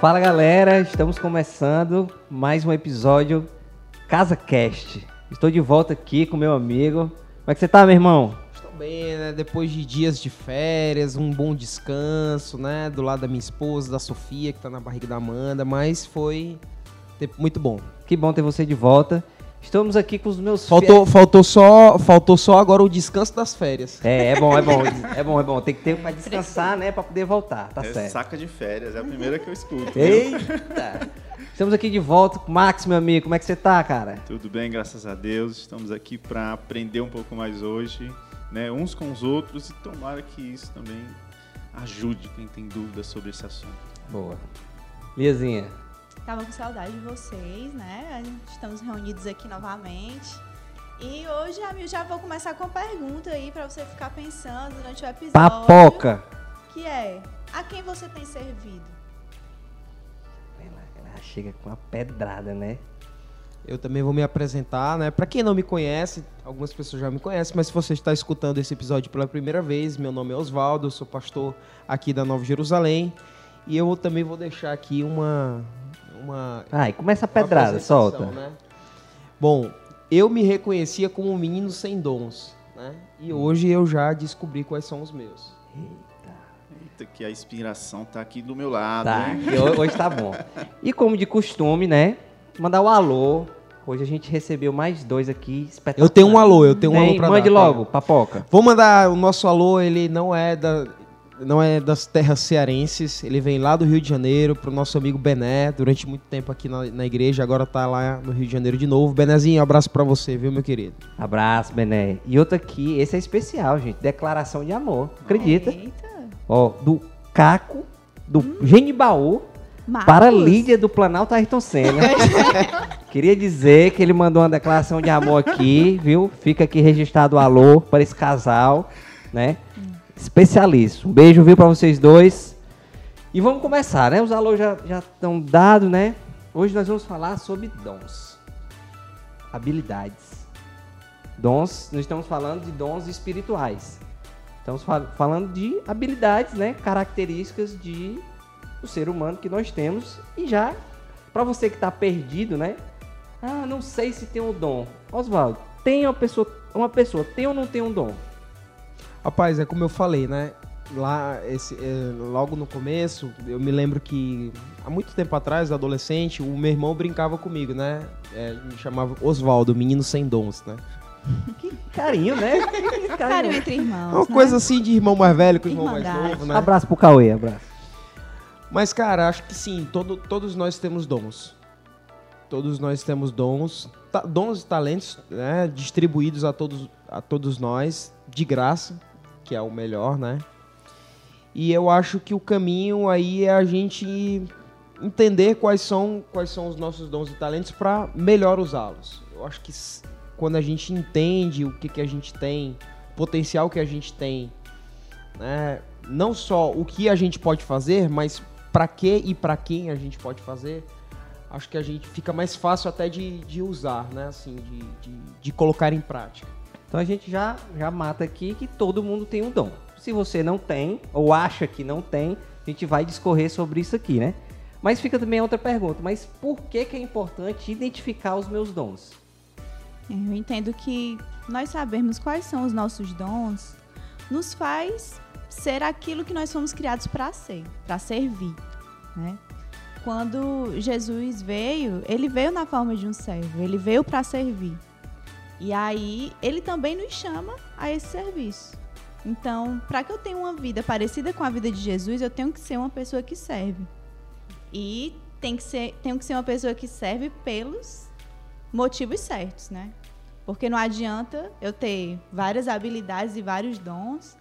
Fala galera, estamos começando mais um episódio Casa Cast. Estou de volta aqui com meu amigo. Como é que você tá, meu irmão? Estou bem, né? Depois de dias de férias, um bom descanso, né? Do lado da minha esposa, da Sofia, que tá na barriga da Amanda, mas foi muito bom. Que bom ter você de volta. Estamos aqui com os meus Faltou, faltou, só, faltou só agora o descanso das férias. É, é bom, é bom, é bom, é bom. Tem que ter para descansar, né, para poder voltar, tá é certo. Saca de férias, é a primeira que eu escuto. Eita! Estamos aqui de volta com o Max, meu amigo. Como é que você tá, cara? Tudo bem, graças a Deus. Estamos aqui para aprender um pouco mais hoje, né, uns com os outros e tomara que isso também ajude quem tem dúvidas sobre esse assunto. Boa. Liazinha. Tava com saudade de vocês, né? Estamos reunidos aqui novamente. E hoje, amigo, já vou começar com uma pergunta aí para você ficar pensando durante o episódio. Papoca! Que é: a quem você tem servido? Ela, ela chega com uma pedrada, né? Eu também vou me apresentar, né? Para quem não me conhece, algumas pessoas já me conhecem, mas se você está escutando esse episódio pela primeira vez, meu nome é Oswaldo, sou pastor aqui da Nova Jerusalém. E eu também vou deixar aqui uma, uma. Ai, começa a pedrada, solta. Né? Bom, eu me reconhecia como um menino sem dons, né? E hoje eu já descobri quais são os meus. Eita. Eita, que a inspiração tá aqui do meu lado. Tá, hoje tá bom. E como de costume, né? Mandar o alô. Hoje a gente recebeu mais dois aqui Eu tenho um alô, eu tenho um alô pra Mande dar, logo, tá? papoca. Vou mandar o nosso alô, ele não é da não é das terras cearenses, ele vem lá do Rio de Janeiro, pro nosso amigo Bené, durante muito tempo aqui na, na igreja, agora tá lá no Rio de Janeiro de novo. Benézinho, abraço para você, viu, meu querido? Abraço, Bené. E outro aqui, esse é especial, gente, declaração de amor, acredita? Eita. Ó, do Caco, do hum. Genibaú, Marcos. para Lídia do Planalto Ayrton Senna. Queria dizer que ele mandou uma declaração de amor aqui, viu? Fica aqui registrado o alô para esse casal, né? Especialista. Um beijo, viu, para vocês dois. E vamos começar, né? Os alôs já, estão dados, né? Hoje nós vamos falar sobre dons, habilidades. Dons, nós estamos falando de dons espirituais. Estamos fal falando de habilidades, né? Características de o ser humano que nós temos. E já, para você que está perdido, né? Ah, não sei se tem um dom. Oswaldo, tem uma pessoa, uma pessoa tem ou não tem um dom? Rapaz, é como eu falei, né? Lá, esse, é, logo no começo, eu me lembro que há muito tempo atrás, adolescente, o meu irmão brincava comigo, né? É, me chamava Oswaldo, menino sem dons, né? Que carinho, né? Que carinho. carinho entre irmãos. Uma né? coisa assim de irmão mais velho com irmão mais novo, né? Abraço pro Cauê, abraço. Mas, cara, acho que sim, todo, todos nós temos dons. Todos nós temos dons, dons e talentos, né? Distribuídos a todos, a todos nós, de graça que é o melhor, né? E eu acho que o caminho aí é a gente entender quais são, quais são os nossos dons e talentos para melhor usá-los. Eu acho que quando a gente entende o que, que a gente tem, o potencial que a gente tem, né? não só o que a gente pode fazer, mas para que e para quem a gente pode fazer, acho que a gente fica mais fácil até de, de usar, né? assim, de, de, de colocar em prática. Então a gente já, já mata aqui que todo mundo tem um dom. Se você não tem, ou acha que não tem, a gente vai discorrer sobre isso aqui, né? Mas fica também outra pergunta, mas por que, que é importante identificar os meus dons? Eu entendo que nós sabermos quais são os nossos dons nos faz ser aquilo que nós fomos criados para ser, para servir, né? Quando Jesus veio, ele veio na forma de um servo, ele veio para servir. E aí ele também nos chama a esse serviço. Então, para que eu tenha uma vida parecida com a vida de Jesus, eu tenho que ser uma pessoa que serve. E tem que ser, tenho que ser uma pessoa que serve pelos motivos certos, né? Porque não adianta eu ter várias habilidades e vários dons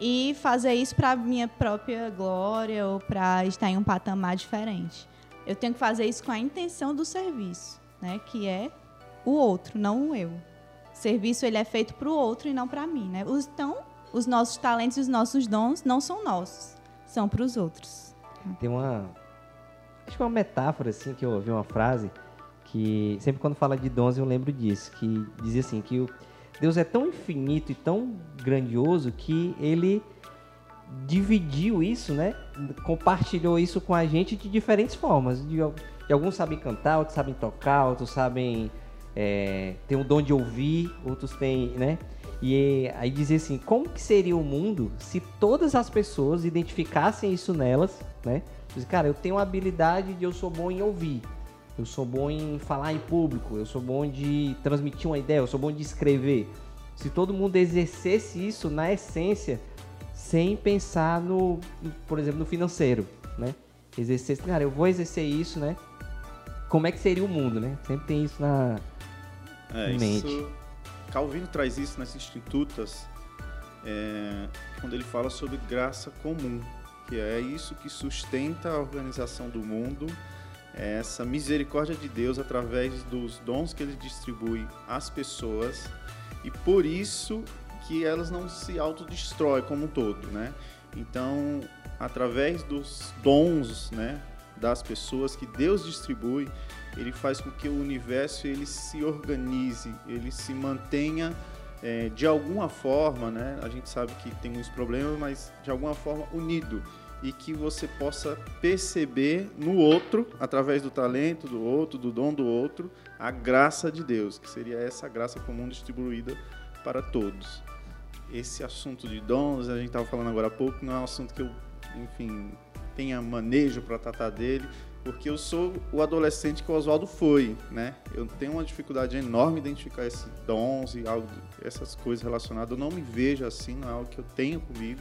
e fazer isso para minha própria glória ou para estar em um patamar diferente. Eu tenho que fazer isso com a intenção do serviço, né? Que é o outro, não o eu serviço ele é feito para o outro e não para mim, né? Então, os nossos talentos e os nossos dons não são nossos, são para os outros. Tem uma acho que uma metáfora assim que eu ouvi uma frase que sempre quando fala de dons eu lembro disso, que dizia assim que Deus é tão infinito e tão grandioso que ele dividiu isso, né? Compartilhou isso com a gente de diferentes formas. De, de alguns sabem cantar, outros sabem tocar, outros sabem é, ter o dom de ouvir, outros têm, né? E aí dizer assim, como que seria o mundo se todas as pessoas identificassem isso nelas, né? Diz, cara, eu tenho a habilidade de eu sou bom em ouvir, eu sou bom em falar em público, eu sou bom de transmitir uma ideia, eu sou bom de escrever. Se todo mundo exercesse isso na essência, sem pensar no, por exemplo, no financeiro, né? Exercer, cara, eu vou exercer isso, né? Como é que seria o mundo, né? Sempre tem isso na é. Isso Calvino traz isso nas Institutas, é, quando ele fala sobre graça comum, que é isso que sustenta a organização do mundo, é essa misericórdia de Deus através dos dons que ele distribui às pessoas, e por isso que elas não se autodestroem como um todo, né? Então, através dos dons, né, das pessoas que Deus distribui, ele faz com que o universo ele se organize, ele se mantenha é, de alguma forma, né? A gente sabe que tem uns problemas, mas de alguma forma unido e que você possa perceber no outro, através do talento do outro, do dom do outro, a graça de Deus, que seria essa graça comum distribuída para todos. Esse assunto de dons, a gente estava falando agora há pouco, não é um assunto que eu, enfim, tenha manejo para tratar dele, porque eu sou o adolescente que o Oswaldo foi, né? Eu tenho uma dificuldade enorme em identificar esses dons e algo, essas coisas relacionadas. Eu não me vejo assim, não é algo que eu tenho comigo.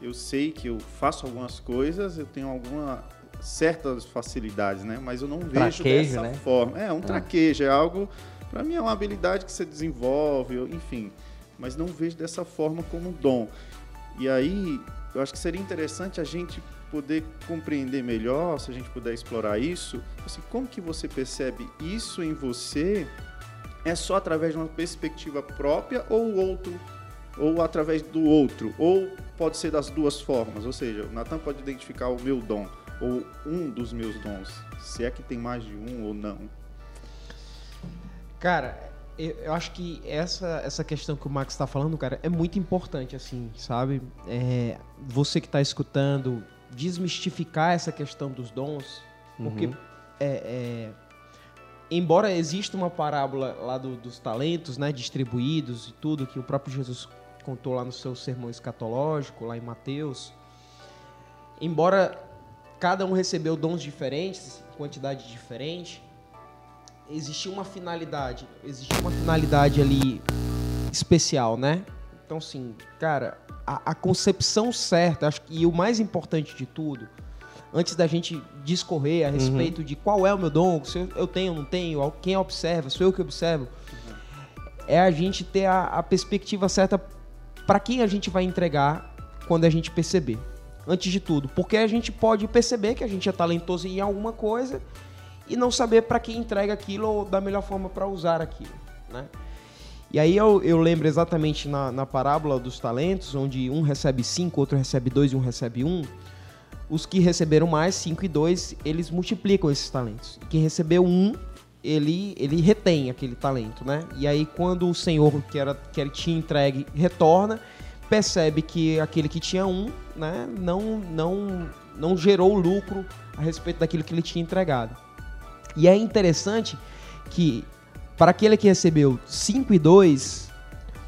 Eu sei que eu faço algumas coisas, eu tenho alguma certas facilidades, né? Mas eu não vejo traquejo, dessa né? forma. É um ah. traquejo, é algo para mim é uma habilidade que você desenvolve, enfim. Mas não vejo dessa forma como um dom. E aí, eu acho que seria interessante a gente poder compreender melhor, se a gente puder explorar isso, assim, como que você percebe isso em você? É só através de uma perspectiva própria ou o outro, ou através do outro, ou pode ser das duas formas, ou seja, o Natan pode identificar o meu dom ou um dos meus dons, se é que tem mais de um ou não. Cara, eu acho que essa, essa questão que o Max está falando, cara, é muito importante, assim, sabe? É, você que está escutando, desmistificar essa questão dos dons, porque uhum. é, é, embora exista uma parábola lá do, dos talentos, né, distribuídos e tudo que o próprio Jesus contou lá no seu sermão escatológico, lá em Mateus, embora cada um recebeu dons diferentes, quantidade diferente, existia uma finalidade, existia uma finalidade ali especial, né? Então, sim, cara, a, a concepção certa, acho que e o mais importante de tudo, antes da gente discorrer a uhum. respeito uhum. de qual é o meu dom, se eu, eu tenho ou não tenho, quem observa, sou eu que observo, uhum. é a gente ter a, a perspectiva certa para quem a gente vai entregar quando a gente perceber. Antes de tudo, porque a gente pode perceber que a gente é talentoso em alguma coisa e não saber para quem entrega aquilo ou da melhor forma para usar aquilo, né? E aí eu, eu lembro exatamente na, na parábola dos talentos, onde um recebe cinco, outro recebe dois e um recebe um. Os que receberam mais, cinco e dois, eles multiplicam esses talentos. Quem recebeu um, ele, ele retém aquele talento, né? E aí quando o senhor que, era, que ele tinha entregue retorna, percebe que aquele que tinha um, né, não, não, não gerou lucro a respeito daquilo que ele tinha entregado. E é interessante que para aquele que recebeu 5 e 2,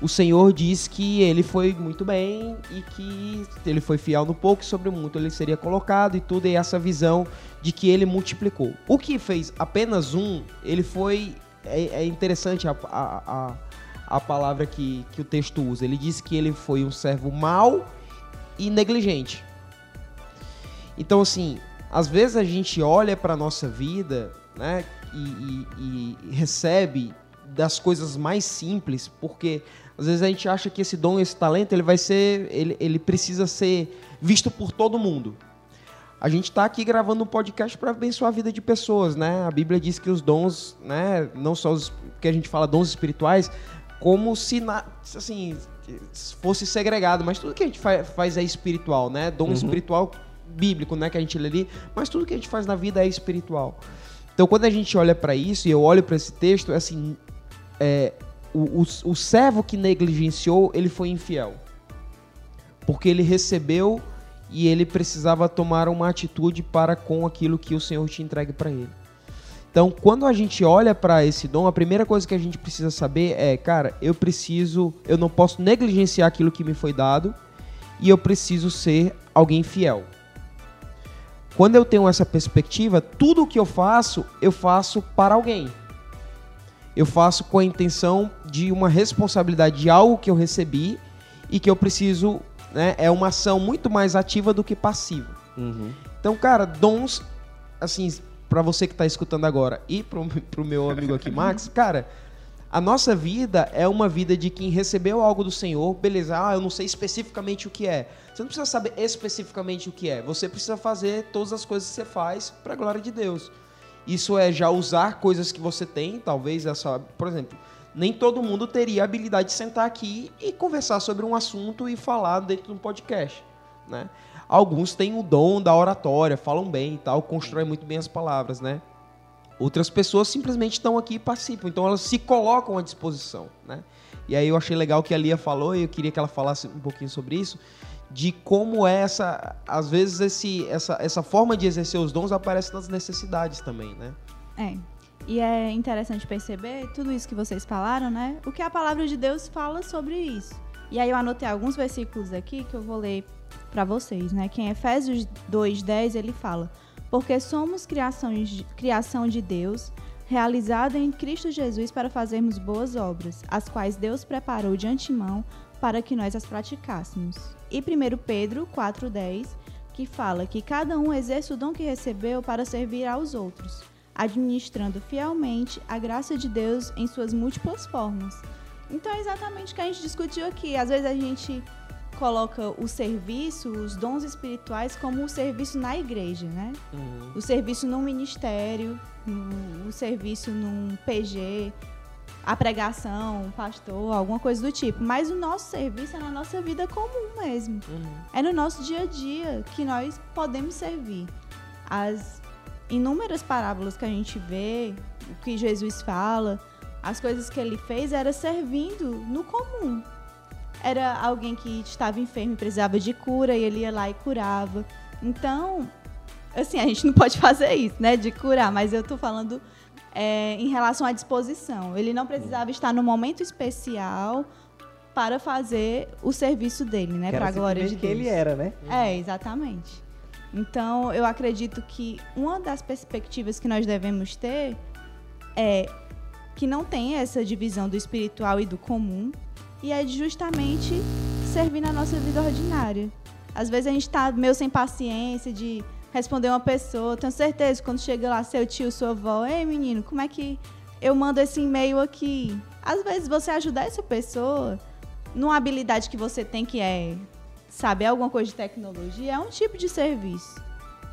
o Senhor diz que ele foi muito bem e que ele foi fiel no pouco e sobre o muito ele seria colocado e tudo, e essa visão de que ele multiplicou. O que fez apenas um, ele foi. É, é interessante a, a, a, a, palavra que, que o texto usa. Ele diz que ele foi um servo mau e negligente. Então, assim, às vezes a gente olha para a nossa vida, né? E, e, e recebe das coisas mais simples, porque às vezes a gente acha que esse dom, esse talento, ele vai ser, ele, ele precisa ser visto por todo mundo. A gente está aqui gravando um podcast para abençoar a vida de pessoas, né? A Bíblia diz que os dons, né, não só os que a gente fala dons espirituais, como se na, assim fosse segregado, mas tudo que a gente faz, é espiritual, né? Dom uhum. espiritual bíblico, né, que a gente lê ali, mas tudo que a gente faz na vida é espiritual. Então, quando a gente olha para isso, e eu olho para esse texto, é assim, é, o, o, o servo que negligenciou, ele foi infiel. porque ele recebeu e ele precisava tomar uma atitude para com aquilo que o Senhor te entregue para ele. Então, quando a gente olha para esse dom, a primeira coisa que a gente precisa saber é, cara, eu preciso, eu não posso negligenciar aquilo que me foi dado e eu preciso ser alguém fiel. Quando eu tenho essa perspectiva, tudo o que eu faço, eu faço para alguém. Eu faço com a intenção de uma responsabilidade de algo que eu recebi e que eu preciso, né, é uma ação muito mais ativa do que passiva. Uhum. Então, cara, dons, assim, para você que está escutando agora e pro, pro meu amigo aqui, Max, cara, a nossa vida é uma vida de quem recebeu algo do Senhor, beleza, ah, eu não sei especificamente o que é. Você não precisa saber especificamente o que é, você precisa fazer todas as coisas que você faz para a glória de Deus. Isso é já usar coisas que você tem, talvez essa, por exemplo, nem todo mundo teria a habilidade de sentar aqui e conversar sobre um assunto e falar dentro de um podcast, né? Alguns têm o dom da oratória, falam bem e tal, constroem muito bem as palavras, né? Outras pessoas simplesmente estão aqui e participam, então elas se colocam à disposição, né? E aí eu achei legal que a Lia falou e eu queria que ela falasse um pouquinho sobre isso, de como é essa, às vezes esse, essa, essa forma de exercer os dons aparece nas necessidades também, né? É. E é interessante perceber tudo isso que vocês falaram, né? O que a palavra de Deus fala sobre isso. E aí eu anotei alguns versículos aqui que eu vou ler para vocês, né? Que em Efésios 2:10 ele fala: "Porque somos criação de Deus, realizada em Cristo Jesus para fazermos boas obras, as quais Deus preparou de antemão para que nós as praticássemos." E 1 Pedro 4:10, que fala que cada um exerce o dom que recebeu para servir aos outros, administrando fielmente a graça de Deus em suas múltiplas formas. Então é exatamente o que a gente discutiu aqui. Às vezes a gente coloca o serviço, os dons espirituais, como o serviço na igreja, né? Uhum. O serviço num ministério, o serviço num PG, a pregação, pastor, alguma coisa do tipo. Mas o nosso serviço é na nossa vida comum mesmo. Uhum. É no nosso dia a dia que nós podemos servir. As inúmeras parábolas que a gente vê, o que Jesus fala, as coisas que ele fez era servindo no comum era alguém que estava enfermo e precisava de cura e ele ia lá e curava. Então, assim, a gente não pode fazer isso, né, de curar, mas eu estou falando é, em relação à disposição. Ele não precisava estar no momento especial para fazer o serviço dele, né, para a glória de Deus. que ele era, né? É, exatamente. Então, eu acredito que uma das perspectivas que nós devemos ter é que não tem essa divisão do espiritual e do comum, e é justamente servir na nossa vida ordinária. Às vezes a gente está meio sem paciência de responder uma pessoa. Tenho certeza, quando chega lá seu tio, sua avó, ei menino, como é que eu mando esse e-mail aqui? Às vezes você ajudar essa pessoa numa habilidade que você tem que é saber alguma coisa de tecnologia é um tipo de serviço.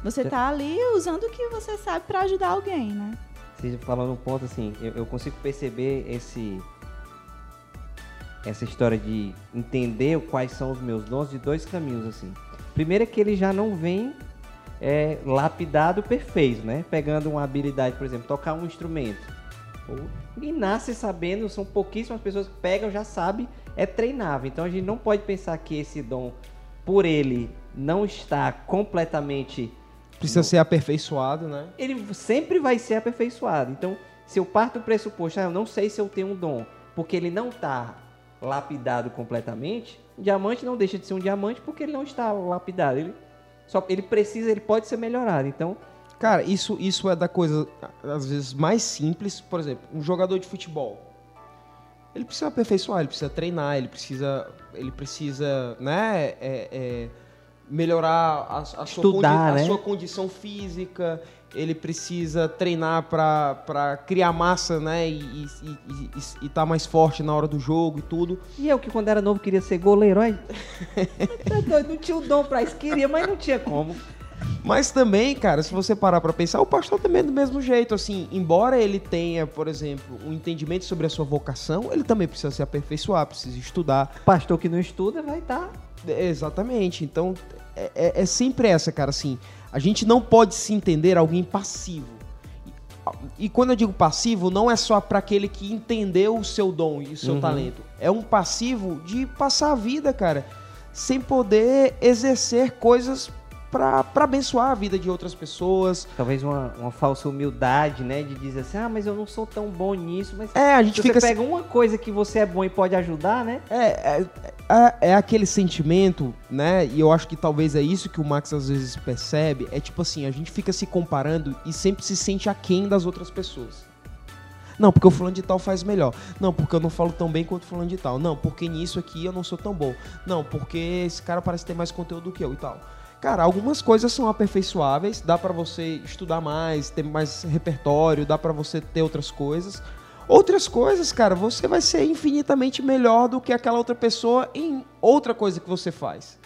Você está ali usando o que você sabe para ajudar alguém, né? Você falando um ponto assim, eu, eu consigo perceber esse essa história de entender quais são os meus dons de dois caminhos assim. Primeiro é que ele já não vem é, lapidado perfeito, né? Pegando uma habilidade, por exemplo, tocar um instrumento. E nasce sabendo, são pouquíssimas pessoas que pegam, já sabe, é treinável. Então a gente não pode pensar que esse dom, por ele não está completamente. Precisa ser aperfeiçoado, né? Ele sempre vai ser aperfeiçoado. Então, se eu parto do pressuposto, ah, eu não sei se eu tenho um dom, porque ele não está lapidado completamente, diamante não deixa de ser um diamante porque ele não está lapidado. Ele só ele precisa, ele pode ser melhorado. Então, cara, isso isso é da coisa às vezes mais simples, por exemplo, um jogador de futebol. Ele precisa aperfeiçoar, ele precisa treinar, ele precisa ele precisa, né, é, é, melhorar a, a, Estudar, sua, né? a sua condição física, ele precisa treinar para criar massa, né? E estar tá mais forte na hora do jogo e tudo. E eu que quando era novo queria ser goleiro, aí. Tá não tinha o dom para isso, queria, mas não tinha como. Mas também, cara, se você parar para pensar, o pastor também é do mesmo jeito, assim, embora ele tenha, por exemplo, um entendimento sobre a sua vocação, ele também precisa se aperfeiçoar, precisa estudar. Pastor que não estuda vai estar. Tá... É, exatamente. Então, é, é, é sempre essa, cara, assim. A gente não pode se entender alguém passivo. E quando eu digo passivo, não é só para aquele que entendeu o seu dom e o seu uhum. talento. É um passivo de passar a vida, cara, sem poder exercer coisas para abençoar a vida de outras pessoas. Talvez uma, uma falsa humildade, né? De dizer assim, ah, mas eu não sou tão bom nisso. Mas é, a gente você fica... pega uma coisa que você é bom e pode ajudar, né? É, é, é, é, aquele sentimento, né? E eu acho que talvez é isso que o Max às vezes percebe. É tipo assim, a gente fica se comparando e sempre se sente aquém das outras pessoas. Não, porque o fulano de tal faz melhor. Não, porque eu não falo tão bem quanto o fulano de tal. Não, porque nisso aqui eu não sou tão bom. Não, porque esse cara parece ter mais conteúdo do que eu e tal. Cara, algumas coisas são aperfeiçoáveis, dá para você estudar mais, ter mais repertório, dá para você ter outras coisas. Outras coisas, cara, você vai ser infinitamente melhor do que aquela outra pessoa em outra coisa que você faz.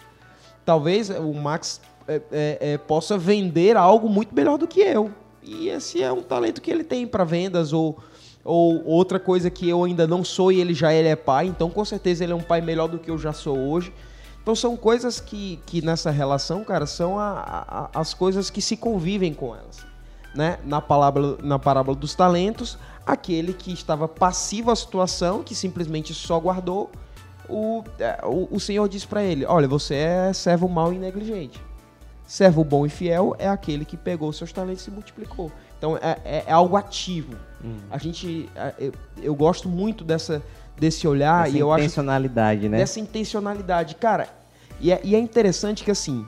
Talvez o Max é, é, é, possa vender algo muito melhor do que eu. E esse é um talento que ele tem para vendas ou, ou outra coisa que eu ainda não sou e ele já ele é pai. Então, com certeza, ele é um pai melhor do que eu já sou hoje. Então são coisas que, que nessa relação, cara, são a, a, as coisas que se convivem com elas. Né? Na, palavra, na parábola dos talentos, aquele que estava passivo à situação, que simplesmente só guardou, o, é, o, o Senhor diz para ele: Olha, você é servo mau e negligente. Servo bom e fiel é aquele que pegou seus talentos e multiplicou. Então é, é, é algo ativo. Uhum. A gente, é, eu, eu gosto muito dessa, desse olhar Essa e eu acho intencionalidade, né? Dessa intencionalidade, cara. E é, e é interessante que assim,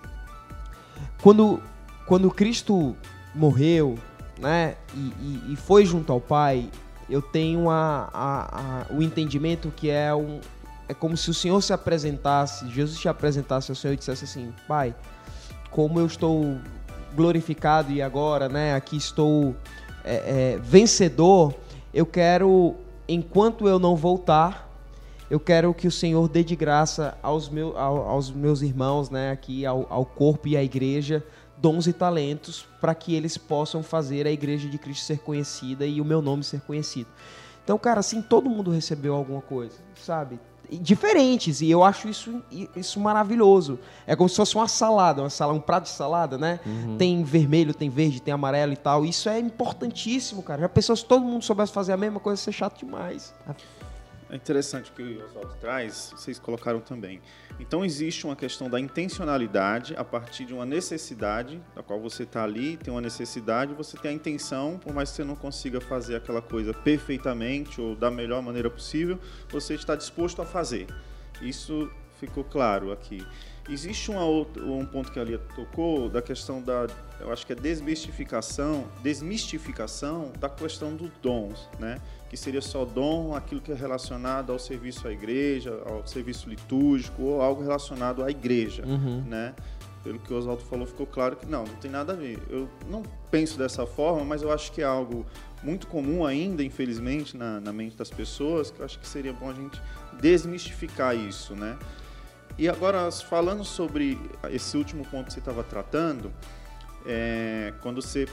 quando quando Cristo morreu, né, e, e, e foi junto ao Pai, eu tenho a, a, a, o entendimento que é um é como se o Senhor se apresentasse, Jesus se apresentasse ao Senhor e dissesse assim, Pai, como eu estou glorificado e agora, né, aqui estou é, é, vencedor, eu quero enquanto eu não voltar, eu quero que o Senhor dê de graça aos, meu, aos meus irmãos, né, aqui ao, ao corpo e à igreja, dons e talentos para que eles possam fazer a igreja de Cristo ser conhecida e o meu nome ser conhecido. Então, cara, assim, todo mundo recebeu alguma coisa, sabe? Diferentes e eu acho isso, isso maravilhoso. É como se fosse uma salada, uma salada, um prato de salada, né? Uhum. Tem vermelho, tem verde, tem amarelo e tal. Isso é importantíssimo, cara. Já pensou se todo mundo soubesse fazer a mesma coisa, ia ser chato demais. É interessante que o Oswaldo traz, vocês colocaram também. Então existe uma questão da intencionalidade a partir de uma necessidade, da qual você está ali, tem uma necessidade, você tem a intenção, por mais que você não consiga fazer aquela coisa perfeitamente ou da melhor maneira possível, você está disposto a fazer. Isso ficou claro aqui. Existe outra, um ponto que a Lia tocou da questão da, eu acho que é desmistificação, desmistificação da questão dos dons, né? Que seria só dom aquilo que é relacionado ao serviço à igreja, ao serviço litúrgico ou algo relacionado à igreja, uhum. né? Pelo que o Oswaldo falou, ficou claro que não, não tem nada a ver. Eu não penso dessa forma, mas eu acho que é algo muito comum ainda, infelizmente, na, na mente das pessoas, que eu acho que seria bom a gente desmistificar isso, né? E agora, falando sobre esse último ponto que você estava tratando, é, quando você,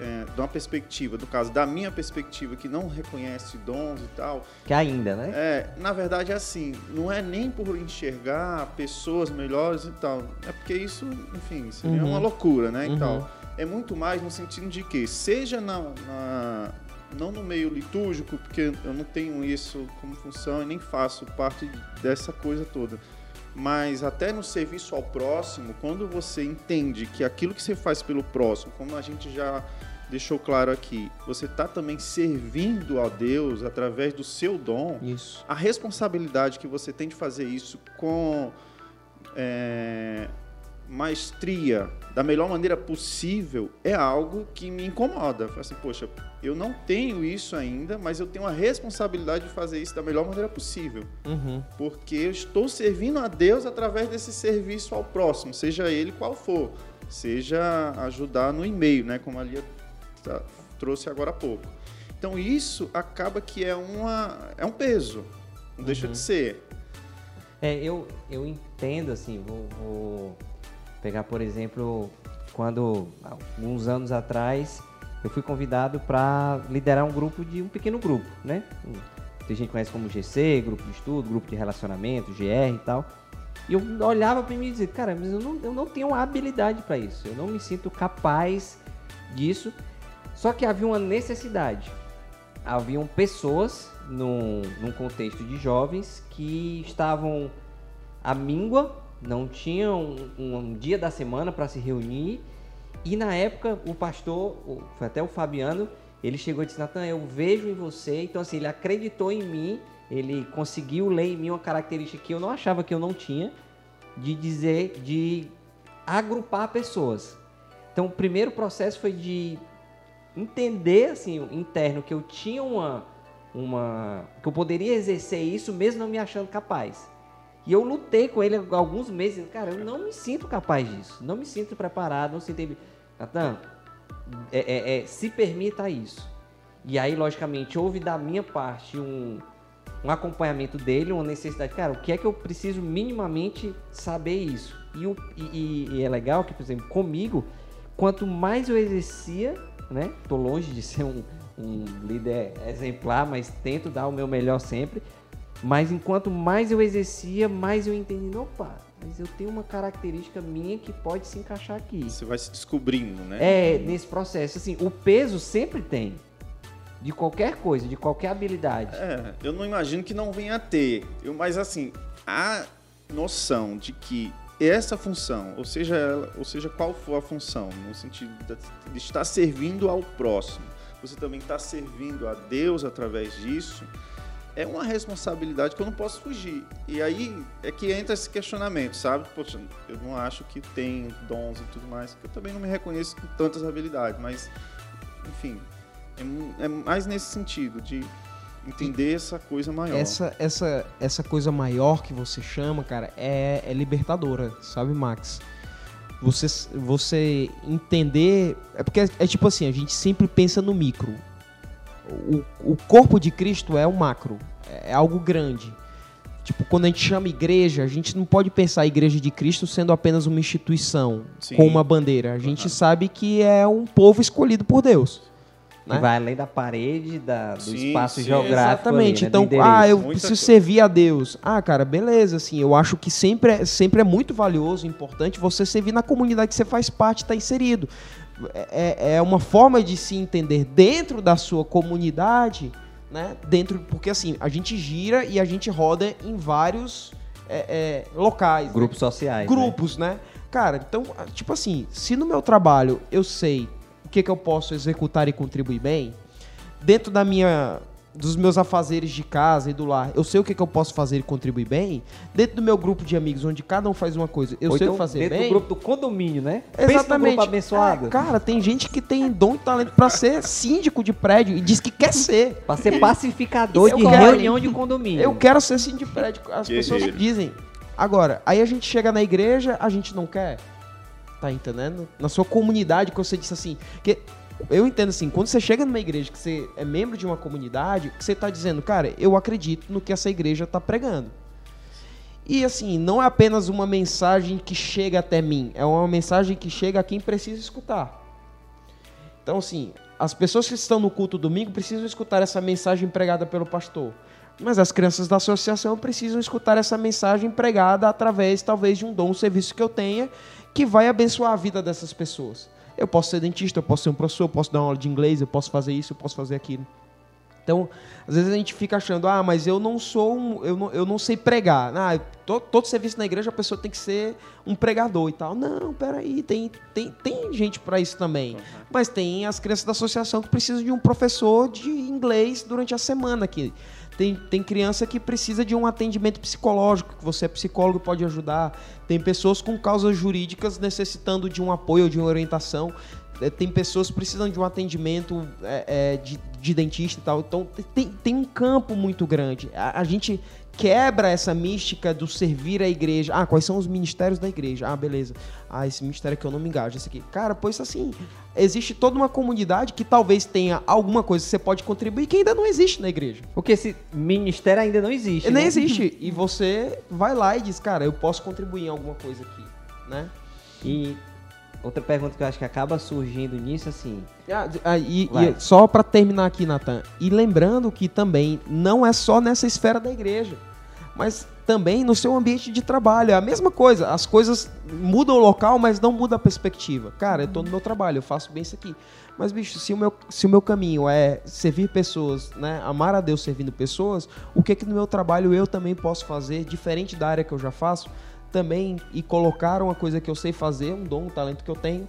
é, de uma perspectiva, do caso da minha perspectiva, que não reconhece dons e tal. Que ainda, né? É, na verdade é assim, não é nem por enxergar pessoas melhores e tal, é porque isso, enfim, seria uhum. uma loucura, né? Uhum. Tal. É muito mais no sentido de que, seja na, na não no meio litúrgico, porque eu não tenho isso como função e nem faço parte dessa coisa toda mas até no serviço ao próximo, quando você entende que aquilo que você faz pelo próximo, como a gente já deixou claro aqui, você está também servindo a Deus através do seu dom, isso. a responsabilidade que você tem de fazer isso com é, maestria, da melhor maneira possível, é algo que me incomoda. Assim, poxa, eu não tenho isso ainda, mas eu tenho a responsabilidade de fazer isso da melhor maneira possível. Uhum. Porque eu estou servindo a Deus através desse serviço ao próximo, seja ele qual for. Seja ajudar no e-mail, né? Como a Lia tá, trouxe agora há pouco. Então isso acaba que é, uma, é um peso. Não uhum. deixa de ser. É, eu, eu entendo, assim, vou, vou pegar, por exemplo, quando, alguns anos atrás, eu fui convidado para liderar um grupo de um pequeno grupo, né? Tem gente que conhece como GC, grupo de estudo, grupo de relacionamento, GR e tal. E eu olhava para mim e dizia, cara, mas eu não, eu não tenho habilidade para isso, eu não me sinto capaz disso. Só que havia uma necessidade. Haviam pessoas num, num contexto de jovens que estavam à míngua não tinha um, um dia da semana para se reunir. E na época, o pastor, foi até o Fabiano, ele chegou e disse: Natan, eu vejo em você. Então, assim, ele acreditou em mim, ele conseguiu ler em mim uma característica que eu não achava que eu não tinha, de dizer, de agrupar pessoas. Então, o primeiro processo foi de entender, assim, interno, que eu tinha uma. uma que eu poderia exercer isso mesmo não me achando capaz. E eu lutei com ele alguns meses. Cara, eu não me sinto capaz disso. Não me sinto preparado, não sinto. Natan, é, é, é, se permita isso. E aí, logicamente, houve da minha parte um, um acompanhamento dele, uma necessidade. Cara, o que é que eu preciso minimamente saber isso? E, o, e, e é legal que, por exemplo, comigo, quanto mais eu exercia, né? Tô longe de ser um, um líder exemplar, mas tento dar o meu melhor sempre. Mas enquanto mais eu exercia, mais eu entendi, opa, mas eu tenho uma característica minha que pode se encaixar aqui. Você vai se descobrindo, né? É, nesse processo. Assim, o peso sempre tem. De qualquer coisa, de qualquer habilidade. É, eu não imagino que não venha a ter. Eu, mas assim, a noção de que essa função, ou seja, ela, ou seja, qual for a função, no sentido de estar servindo ao próximo, você também está servindo a Deus através disso, é uma responsabilidade que eu não posso fugir. E aí é que entra esse questionamento, sabe? Poxa, eu não acho que tem dons e tudo mais, que eu também não me reconheço com tantas habilidades, mas, enfim, é, é mais nesse sentido, de entender essa coisa maior. Essa, essa, essa coisa maior que você chama, cara, é, é libertadora, sabe, Max? Você, você entender. É porque é, é tipo assim, a gente sempre pensa no micro o, o corpo de Cristo é o macro, é algo grande. Tipo, quando a gente chama igreja, a gente não pode pensar a igreja de Cristo sendo apenas uma instituição Sim. com uma bandeira. A gente uhum. sabe que é um povo escolhido por Deus. Né? vai além da parede, da, do sim, espaço sim, geográfico. Exatamente. Ali, né? Então, ah, eu Muita preciso coisa. servir a Deus. Ah, cara, beleza. Assim, eu acho que sempre é, sempre é muito valioso, importante você servir na comunidade que você faz parte, está inserido. É, é, é uma forma de se entender dentro da sua comunidade, né? Dentro, porque assim, a gente gira e a gente roda em vários é, é, locais. Grupos né? sociais. Grupos, né? né? Cara, então, tipo assim, se no meu trabalho eu sei o que, que eu posso executar e contribuir bem, dentro da minha dos meus afazeres de casa e do lar, eu sei o que, que eu posso fazer e contribuir bem. Dentro do meu grupo de amigos, onde cada um faz uma coisa, eu Ou sei então, fazer dentro bem. Dentro do grupo do condomínio, né? Exatamente. abençoado. É, cara, tem gente que tem dom e talento para ser síndico de prédio e diz que quer ser. Para ser pacificador de quero, reunião de condomínio. Eu quero ser síndico de prédio. As pessoas dizem. Agora, aí a gente chega na igreja, a gente não quer. Tá entendendo? Na sua comunidade, que você disse assim. Que eu entendo assim, quando você chega numa igreja que você é membro de uma comunidade, que você está dizendo, cara, eu acredito no que essa igreja está pregando. E assim, não é apenas uma mensagem que chega até mim, é uma mensagem que chega a quem precisa escutar. Então, assim, as pessoas que estão no culto domingo precisam escutar essa mensagem pregada pelo pastor. Mas as crianças da associação precisam escutar essa mensagem pregada através, talvez, de um dom, um serviço que eu tenha, que vai abençoar a vida dessas pessoas. Eu posso ser dentista, eu posso ser um professor, eu posso dar uma aula de inglês, eu posso fazer isso, eu posso fazer aquilo. Então, às vezes a gente fica achando, ah, mas eu não sou um, eu não, eu não sei pregar. Ah, todo, todo serviço na igreja a pessoa tem que ser um pregador e tal. Não, peraí, tem, tem, tem gente para isso também. Uhum. Mas tem as crianças da associação que precisam de um professor de inglês durante a semana aqui. Tem, tem criança que precisa de um atendimento psicológico, que você é psicólogo pode ajudar. Tem pessoas com causas jurídicas necessitando de um apoio, de uma orientação. É, tem pessoas que precisam de um atendimento é, é, de, de, dentista e tal. Então, tem, tem um campo muito grande. A, a gente quebra essa mística do servir a igreja. Ah, quais são os ministérios da igreja? Ah, beleza. Ah, esse ministério que eu não me engajo, esse aqui. Cara, pois assim, existe toda uma comunidade que talvez tenha alguma coisa que você pode contribuir que ainda não existe na igreja. Porque esse ministério ainda não existe. Nem né? existe. E você vai lá e diz, cara, eu posso contribuir em alguma coisa aqui, né? E outra pergunta que eu acho que acaba surgindo nisso, assim. Ah, ah, e, e, só para terminar aqui, Natan. E lembrando que também não é só nessa esfera da igreja mas também no seu ambiente de trabalho. É a mesma coisa. As coisas mudam o local, mas não muda a perspectiva. Cara, eu estou no meu trabalho, eu faço bem isso aqui. Mas, bicho, se o meu, se o meu caminho é servir pessoas, né? Amar a Deus servindo pessoas, o que que no meu trabalho eu também posso fazer, diferente da área que eu já faço? Também e colocar uma coisa que eu sei fazer, um dom, um talento que eu tenho,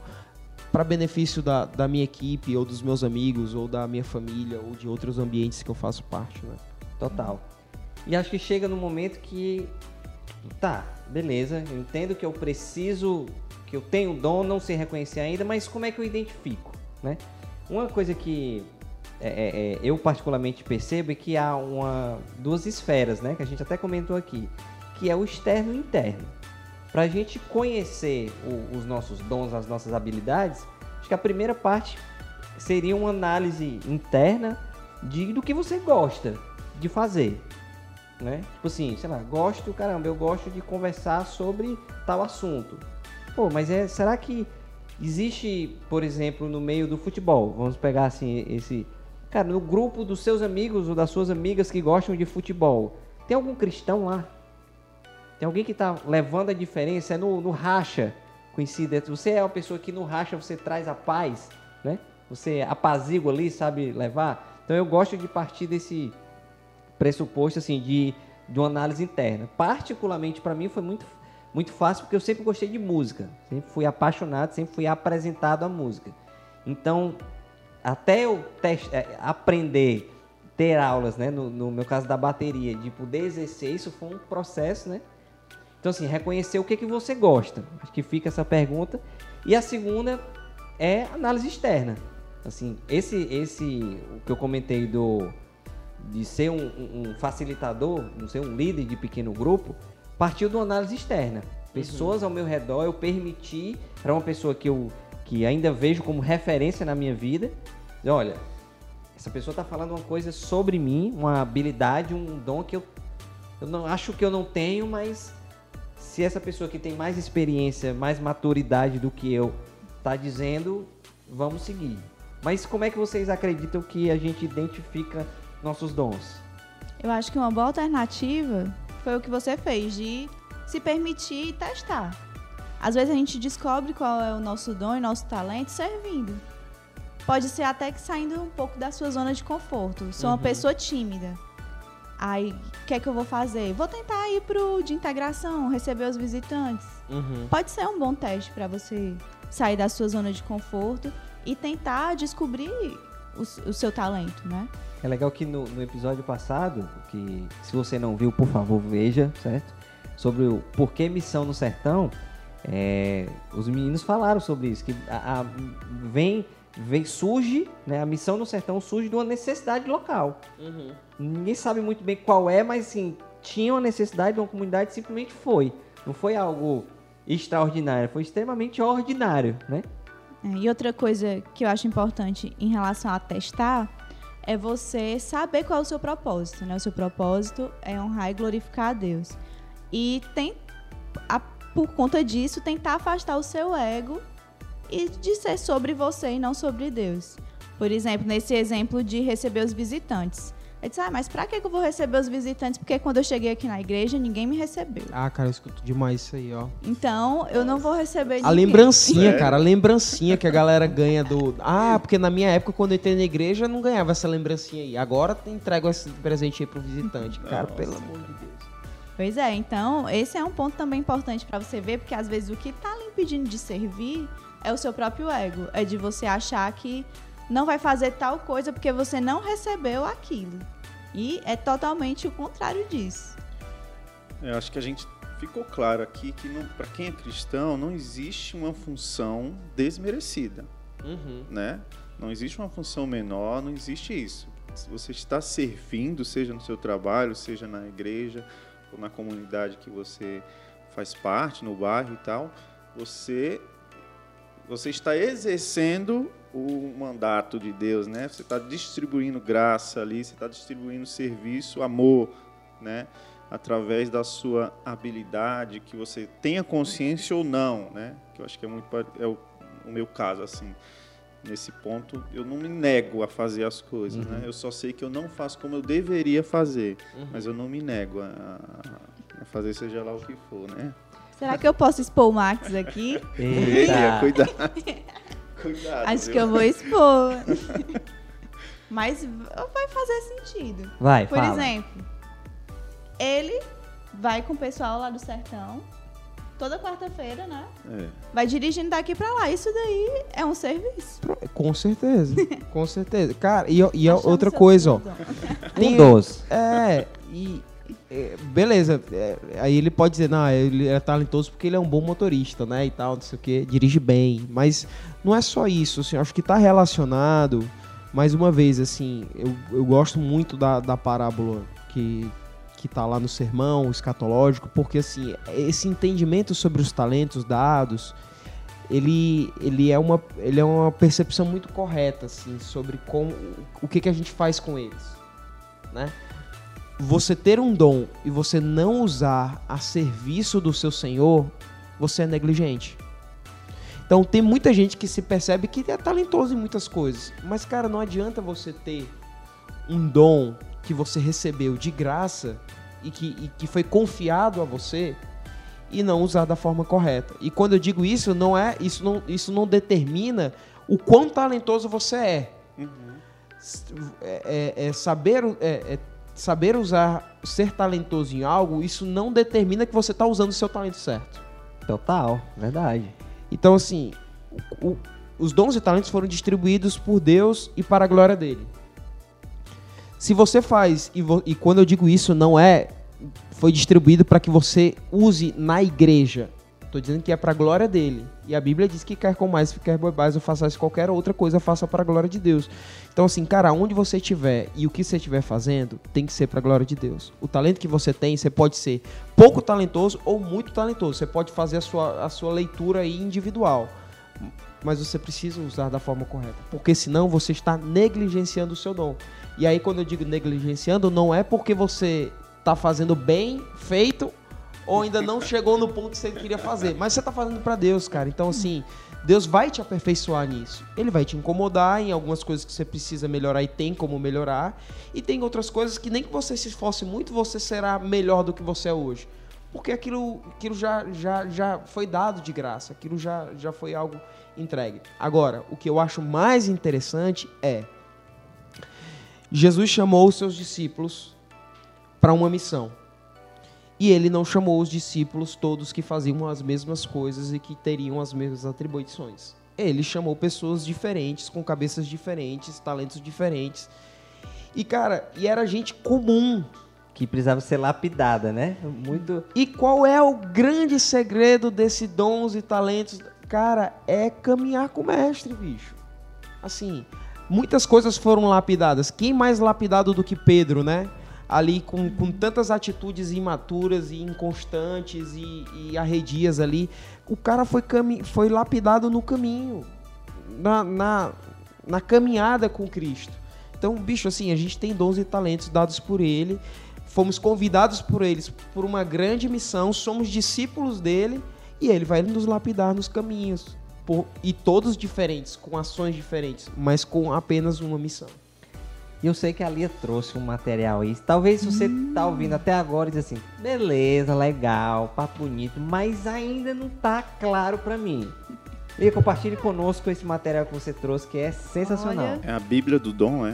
para benefício da, da minha equipe, ou dos meus amigos, ou da minha família, ou de outros ambientes que eu faço parte, né? Total. E acho que chega no momento que, tá, beleza, eu entendo que eu preciso, que eu tenho dom, não sei reconhecer ainda, mas como é que eu identifico, né? Uma coisa que é, é, é, eu particularmente percebo é que há uma, duas esferas, né? Que a gente até comentou aqui, que é o externo e o interno. Para a gente conhecer o, os nossos dons, as nossas habilidades, acho que a primeira parte seria uma análise interna de, do que você gosta de fazer. Né? Tipo assim, sei lá, gosto, caramba, eu gosto de conversar sobre tal assunto. Pô, mas é, será que existe, por exemplo, no meio do futebol, vamos pegar assim esse, cara, no grupo dos seus amigos ou das suas amigas que gostam de futebol, tem algum cristão lá? Tem alguém que está levando a diferença? É no, no racha conhecida. Você é uma pessoa que no racha você traz a paz, né? Você apazigua ali, sabe levar. Então eu gosto de partir desse pressuposto assim de, de uma análise interna. Particularmente para mim foi muito muito fácil porque eu sempre gostei de música, sempre fui apaixonado, sempre fui apresentado à música. Então até eu é, aprender ter aulas, né, no, no meu caso da bateria, de poder exercer isso foi um processo, né? Então, assim, reconhecer o que, que você gosta. Acho que fica essa pergunta. E a segunda é análise externa. Assim, esse, esse o que eu comentei do de ser um, um facilitador, não ser um líder de pequeno grupo, partiu de uma análise externa. Pessoas uhum. ao meu redor, eu permiti para uma pessoa que eu que ainda vejo como referência na minha vida, dizer, olha, essa pessoa está falando uma coisa sobre mim, uma habilidade, um dom que eu, eu não acho que eu não tenho, mas se essa pessoa que tem mais experiência, mais maturidade do que eu está dizendo, vamos seguir. Mas como é que vocês acreditam que a gente identifica nossos dons? Eu acho que uma boa alternativa foi o que você fez, de se permitir testar. Às vezes a gente descobre qual é o nosso dom e nosso talento servindo. Pode ser até que saindo um pouco da sua zona de conforto. Sou uhum. uma pessoa tímida. Aí, o que é que eu vou fazer? Vou tentar ir pro de integração, receber os visitantes. Uhum. Pode ser um bom teste para você sair da sua zona de conforto e tentar descobrir o, o seu talento, né? É legal que no, no, episódio passado, que se você não viu, por favor, veja, certo? Sobre o porquê missão no sertão, é, os meninos falaram sobre isso, que a, a, vem vem, surge, né, a missão no sertão surge de uma necessidade local. Uhum. Ninguém sabe muito bem qual é, mas assim, tinha uma necessidade de uma comunidade simplesmente foi. Não foi algo extraordinário, foi extremamente ordinário, né? É, e outra coisa que eu acho importante em relação a testar é você saber qual é o seu propósito, né? O seu propósito é honrar e glorificar a Deus. E tem, a, por conta disso, tentar afastar o seu ego e de ser sobre você e não sobre Deus. Por exemplo, nesse exemplo de receber os visitantes. Eu disse, ah, mas pra que eu vou receber os visitantes? Porque quando eu cheguei aqui na igreja, ninguém me recebeu. Ah, cara, eu escuto demais isso aí, ó. Então, eu não vou receber ninguém. A lembrancinha, é. cara, a lembrancinha que a galera ganha do... Ah, porque na minha época, quando eu entrei na igreja, eu não ganhava essa lembrancinha aí. Agora, entrego esse presente aí pro visitante. Cara, Nossa. pelo amor de Deus. Pois é, então, esse é um ponto também importante para você ver, porque às vezes o que tá lhe impedindo de servir é o seu próprio ego. É de você achar que não vai fazer tal coisa porque você não recebeu aquilo. E é totalmente o contrário disso. Eu acho que a gente ficou claro aqui que para quem é cristão não existe uma função desmerecida, uhum. né? Não existe uma função menor, não existe isso. Se você está servindo, seja no seu trabalho, seja na igreja ou na comunidade que você faz parte, no bairro e tal, você você está exercendo o mandato de Deus, né? Você está distribuindo graça ali, você está distribuindo serviço, amor, né? Através da sua habilidade, que você tenha consciência ou não, né? Que eu acho que é muito é o, o meu caso assim. Nesse ponto, eu não me nego a fazer as coisas, né? uhum. né? Eu só sei que eu não faço como eu deveria fazer, uhum. mas eu não me nego a, a fazer seja lá o que for, né? Será que eu posso expor o Max aqui? Eita, cuidado. cuidado. Acho viu? que eu vou expor. Mas vai fazer sentido. Vai, Por fala. exemplo, ele vai com o pessoal lá do sertão toda quarta-feira, né? É. Vai dirigindo daqui pra lá. Isso daí é um serviço. Com certeza. com certeza. Cara, e, e outra coisa, ó. Tem, um dos. É, e. É, beleza, é, aí ele pode dizer, não, ele é talentoso porque ele é um bom motorista, né, e tal, não sei o que, dirige bem, mas não é só isso, assim, acho que tá relacionado, mais uma vez, assim, eu, eu gosto muito da, da parábola que, que tá lá no sermão escatológico, porque assim, esse entendimento sobre os talentos dados, ele, ele, é, uma, ele é uma percepção muito correta assim, sobre como, o que, que a gente faz com eles. Né? Você ter um dom e você não usar a serviço do seu Senhor, você é negligente. Então tem muita gente que se percebe que é talentoso em muitas coisas, mas cara, não adianta você ter um dom que você recebeu de graça e que, e que foi confiado a você e não usar da forma correta. E quando eu digo isso, não é isso não, isso não determina o quão talentoso você é. Uhum. É, é, é, saber, é, é, saber usar, ser talentoso em algo, isso não determina que você está usando o seu talento certo. Total, verdade. Então, assim, o, o, os dons e talentos foram distribuídos por Deus e para a glória dele. Se você faz, e, vo, e quando eu digo isso, não é. Foi distribuído para que você use na igreja. Estou dizendo que é para a glória dele. E a Bíblia diz que quer com mais, quer mais, ou faça qualquer outra coisa, faça para a glória de Deus. Então, assim, cara, onde você estiver e o que você estiver fazendo, tem que ser para a glória de Deus. O talento que você tem, você pode ser pouco talentoso ou muito talentoso. Você pode fazer a sua, a sua leitura individual. Mas você precisa usar da forma correta. Porque senão você está negligenciando o seu dom. E aí, quando eu digo negligenciando, não é porque você está fazendo bem feito ou ainda não chegou no ponto que você queria fazer, mas você está fazendo para Deus, cara. Então, assim, Deus vai te aperfeiçoar nisso. Ele vai te incomodar em algumas coisas que você precisa melhorar e tem como melhorar. E tem outras coisas que nem que você se esforce muito, você será melhor do que você é hoje. Porque aquilo, aquilo já, já, já foi dado de graça, aquilo já, já foi algo entregue. Agora, o que eu acho mais interessante é Jesus chamou os seus discípulos para uma missão. E ele não chamou os discípulos todos que faziam as mesmas coisas e que teriam as mesmas atribuições. Ele chamou pessoas diferentes, com cabeças diferentes, talentos diferentes. E cara, e era gente comum que precisava ser lapidada, né? Muito. E qual é o grande segredo desse dons e talentos? Cara, é caminhar com o mestre, bicho. Assim, muitas coisas foram lapidadas. Quem mais lapidado do que Pedro, né? Ali com, com tantas atitudes imaturas e inconstantes e, e arredias ali. O cara foi, cami foi lapidado no caminho, na, na, na caminhada com Cristo. Então, bicho, assim, a gente tem dons e talentos dados por ele. Fomos convidados por eles por uma grande missão, somos discípulos dele e ele vai nos lapidar nos caminhos por, e todos diferentes, com ações diferentes, mas com apenas uma missão. E eu sei que a Lia trouxe um material aí. Talvez você hum. tá ouvindo até agora e diz assim, beleza, legal, papo bonito, mas ainda não tá claro para mim. E compartilhe conosco esse material que você trouxe, que é sensacional. Olha. É a Bíblia do Dom, é?